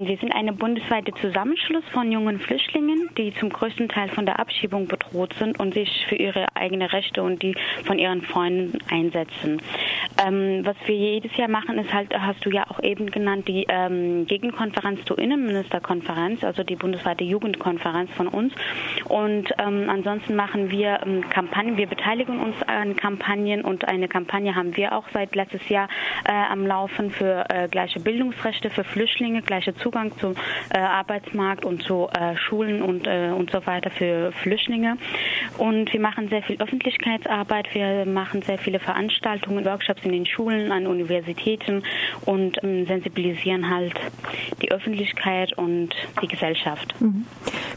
Wir sind eine bundesweite Zusammenschluss von jungen Flüchtlingen, die zum größten Teil von der Abschiebung bedroht sind und sich für ihre eigenen Rechte und die von ihren Freunden einsetzen. Ähm, was wir jedes Jahr machen, ist halt, hast du ja auch eben genannt, die ähm, Gegenkonferenz zur Innenministerkonferenz, also die bundesweite Jugendkonferenz von uns. Und ähm, ansonsten machen wir ähm, Kampagnen, wir beteiligen uns an Kampagnen und eine Kampagne haben wir auch seit letztes Jahr äh, am Laufen für äh, gleiche Bildungsrechte für Flüchtlinge, gleiche Zugang Zugang zum äh, Arbeitsmarkt und zu äh, Schulen und, äh, und so weiter für Flüchtlinge. Und wir machen sehr viel Öffentlichkeitsarbeit, wir machen sehr viele Veranstaltungen, Workshops in den Schulen, an Universitäten und ähm, sensibilisieren halt die Öffentlichkeit und die Gesellschaft. Mhm.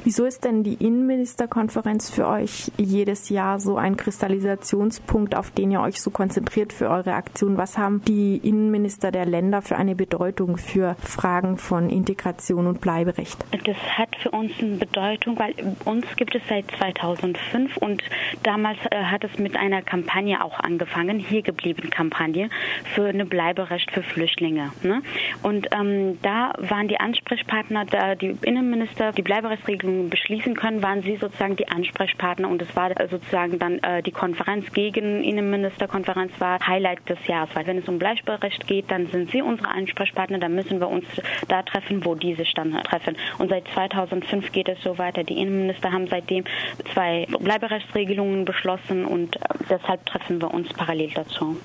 Wieso ist denn die Innenministerkonferenz für euch jedes Jahr so ein Kristallisationspunkt, auf den ihr euch so konzentriert für eure Aktion? Was haben die Innenminister der Länder für eine Bedeutung für Fragen von Integration und Bleiberecht? Das hat für uns eine Bedeutung, weil uns gibt es seit 2005 und damals äh, hat es mit einer Kampagne auch angefangen, hier geblieben Kampagne für eine Bleiberecht für Flüchtlinge. Ne? Und ähm, da waren die Ansprechpartner, da die Innenminister die Bleiberechtsregelungen beschließen können, waren sie sozusagen die Ansprechpartner und es war sozusagen dann äh, die Konferenz gegen Innenministerkonferenz war Highlight des Jahres, weil wenn es um Bleiberecht geht, dann sind sie unsere Ansprechpartner, dann müssen wir uns da treffen treffen, wo diese stand treffen. Und seit 2005 geht es so weiter. Die Innenminister haben seitdem zwei Bleiberechtsregelungen beschlossen und äh, deshalb treffen wir uns parallel dazu.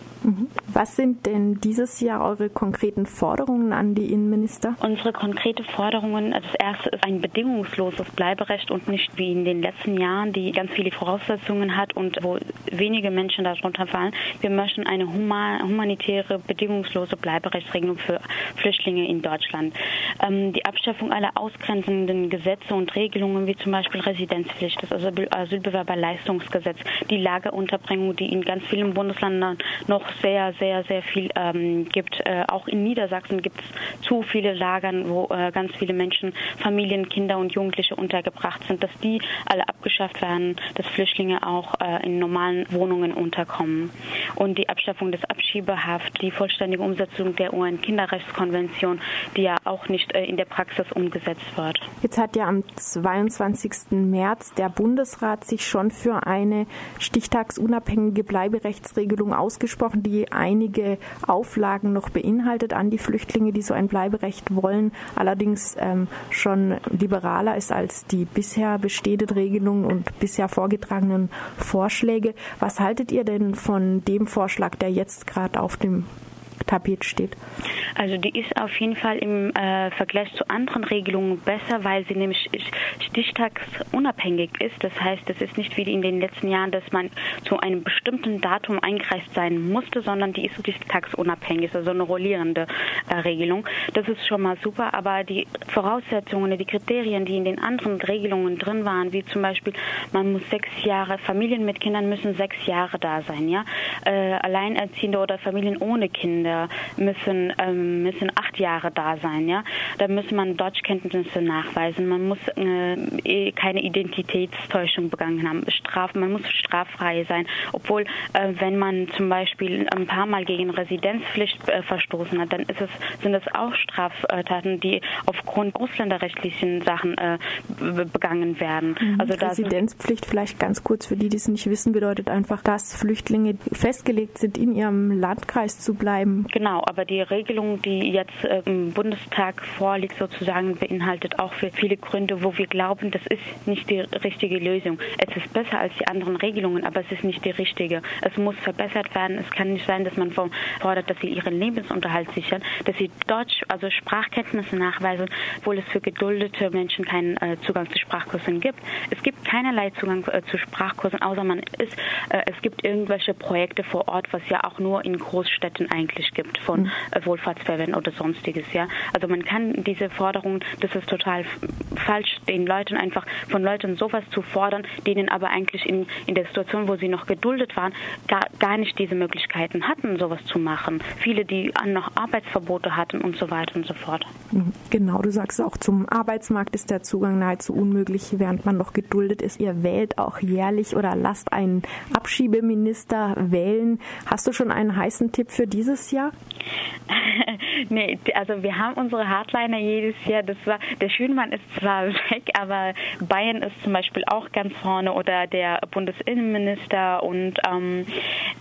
Was sind denn dieses Jahr eure konkreten Forderungen an die Innenminister? Unsere konkrete Forderungen, also das erste ist ein bedingungsloses Bleiberecht und nicht wie in den letzten Jahren, die ganz viele Voraussetzungen hat und wo wenige Menschen darunter fallen. Wir möchten eine humanitäre, bedingungslose Bleiberechtsregelung für Flüchtlinge in Deutschland. Ähm, die Abschaffung aller ausgrenzenden Gesetze und Regelungen, wie zum Beispiel Residenzpflicht, das Asylbewerberleistungsgesetz, die Lagerunterbringung, die in ganz vielen Bundesländern noch sehr, sehr, sehr viel ähm, gibt. Äh, auch in Niedersachsen gibt es zu viele Lagern, wo äh, ganz viele Menschen, Familien, Kinder und Jugendliche untergebracht sind, dass die alle abgeschafft werden, dass Flüchtlinge auch äh, in normalen Wohnungen unterkommen. Und die Abschaffung des Abschiebehaft, die vollständige Umsetzung der UN-Kinderrechtskonvention, die ja auch nicht äh, in der Praxis umgesetzt wird. Jetzt hat ja am 22. März der Bundesrat sich schon für eine stichtagsunabhängige Bleiberechtsregelung ausgesprochen, die einige Auflagen noch beinhaltet an die Flüchtlinge, die so ein Bleiberecht wollen, allerdings ähm, schon liberaler ist als die bisher bestehende Regelung und bisher vorgetragenen Vorschläge. Was haltet ihr denn von dem Vorschlag, der jetzt gerade auf dem Tapet steht? Also die ist auf jeden Fall im äh, Vergleich zu anderen Regelungen besser, weil sie nämlich stichtagsunabhängig ist. Das heißt, es ist nicht wie in den letzten Jahren, dass man zu einem bestimmten Datum eingereist sein musste, sondern die ist stichtagsunabhängig, also eine rollierende äh, Regelung. Das ist schon mal super, aber die Voraussetzungen, die Kriterien, die in den anderen Regelungen drin waren, wie zum Beispiel, man muss sechs Jahre, Familien mit Kindern müssen sechs Jahre da sein, ja, äh, Alleinerziehende oder Familien ohne Kinder müssen ähm, müssen acht Jahre da sein, ja. Da muss man Deutschkenntnisse nachweisen. Man muss äh, eh keine Identitätstäuschung begangen haben. Straf, man muss straffrei sein. Obwohl, äh, wenn man zum Beispiel ein paar Mal gegen Residenzpflicht äh, verstoßen hat, dann ist es, sind es auch Straftaten, die aufgrund ausländerrechtlichen Sachen äh, begangen werden. Mhm. Also Residenzpflicht vielleicht ganz kurz für die, die es nicht wissen, bedeutet einfach, dass Flüchtlinge festgelegt sind, in ihrem Landkreis zu bleiben. Genau, aber die Regelung die jetzt äh, im Bundestag vorliegt, sozusagen beinhaltet auch für viele Gründe, wo wir glauben, das ist nicht die richtige Lösung. Es ist besser als die anderen Regelungen, aber es ist nicht die richtige. Es muss verbessert werden. Es kann nicht sein, dass man fordert, dass sie ihren Lebensunterhalt sichern, dass sie Deutsch, also Sprachkenntnisse nachweisen, obwohl es für geduldete Menschen keinen äh, Zugang zu Sprachkursen gibt. Es gibt keinerlei Zugang äh, zu Sprachkursen, außer man ist, äh, es gibt irgendwelche Projekte vor Ort, was ja auch nur in Großstädten eigentlich gibt von mhm. Äh, Wohlfahrts verwenden oder sonstiges. Ja, also man kann diese Forderungen, das ist total falsch, den Leuten einfach von Leuten sowas zu fordern, denen aber eigentlich in, in der Situation, wo sie noch geduldet waren, gar, gar nicht diese Möglichkeiten hatten, sowas zu machen. Viele, die noch Arbeitsverbote hatten und so weiter und so fort. Mhm. Genau, du sagst auch, zum Arbeitsmarkt ist der Zugang nahezu unmöglich, während man noch geduldet ist. Ihr wählt auch jährlich oder lasst einen Abschiebeminister wählen. Hast du schon einen heißen Tipp für dieses Jahr? Jahr? nee, also wir haben unsere Hardliner jedes Jahr. Das war der Schönmann ist zwar weg, aber Bayern ist zum Beispiel auch ganz vorne oder der Bundesinnenminister und ähm,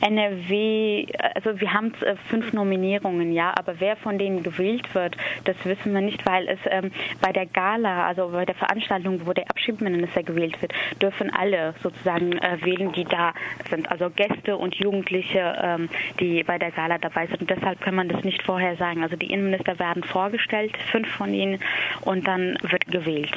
NRW. Also wir haben äh, fünf Nominierungen, ja, aber wer von denen gewählt wird, das wissen wir nicht, weil es ähm, bei der Gala, also bei der Veranstaltung, wo der Abschiebeminister gewählt wird, dürfen alle sozusagen äh, wählen, die da sind, also Gäste und Jugendliche, ähm, die bei der Gala dabei sind. Deshalb kann man das nicht vorher sagen. Also die Innenminister werden vorgestellt, fünf von ihnen, und dann wird gewählt.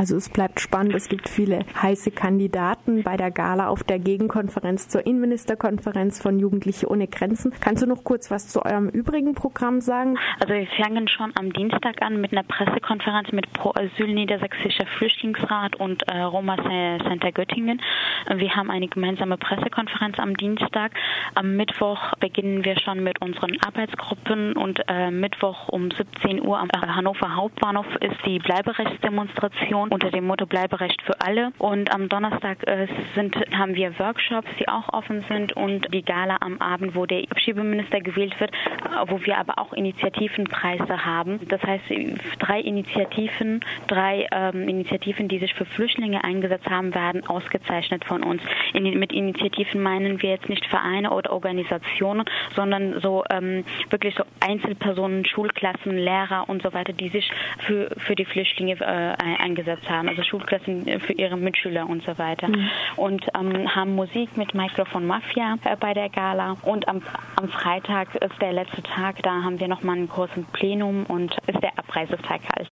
Also es bleibt spannend. Es gibt viele heiße Kandidaten bei der Gala auf der Gegenkonferenz zur Innenministerkonferenz von Jugendliche ohne Grenzen. Kannst du noch kurz was zu eurem übrigen Programm sagen? Also wir fangen schon am Dienstag an mit einer Pressekonferenz mit Pro Asyl Niedersächsischer Flüchtlingsrat und äh, Roma Center Göttingen. Wir haben eine gemeinsame Pressekonferenz am Dienstag. Am Mittwoch beginnen wir schon mit unseren Arbeitsgruppen und äh, Mittwoch um 17 Uhr am Hannover Hauptbahnhof ist die Bleiberechtsdemonstration unter dem Motto Bleiberecht für alle. Und am Donnerstag äh, sind, haben wir Workshops, die auch offen sind und die Gala am Abend, wo der Abschiebeminister gewählt wird, äh, wo wir aber auch Initiativenpreise haben. Das heißt, drei Initiativen, drei ähm, Initiativen, die sich für Flüchtlinge eingesetzt haben, werden ausgezeichnet von uns. In, mit Initiativen meinen wir jetzt nicht Vereine oder Organisationen, sondern so ähm, wirklich so Einzelpersonen, Schulklassen, Lehrer und so weiter, die sich für, für die Flüchtlinge äh, eingesetzt haben, also Schulklassen für ihre Mitschüler und so weiter. Mhm. Und ähm, haben Musik mit Mikrofon Mafia äh, bei der Gala. Und am, am Freitag ist der letzte Tag, da haben wir nochmal einen großen Plenum und ist der Abreisetag halt.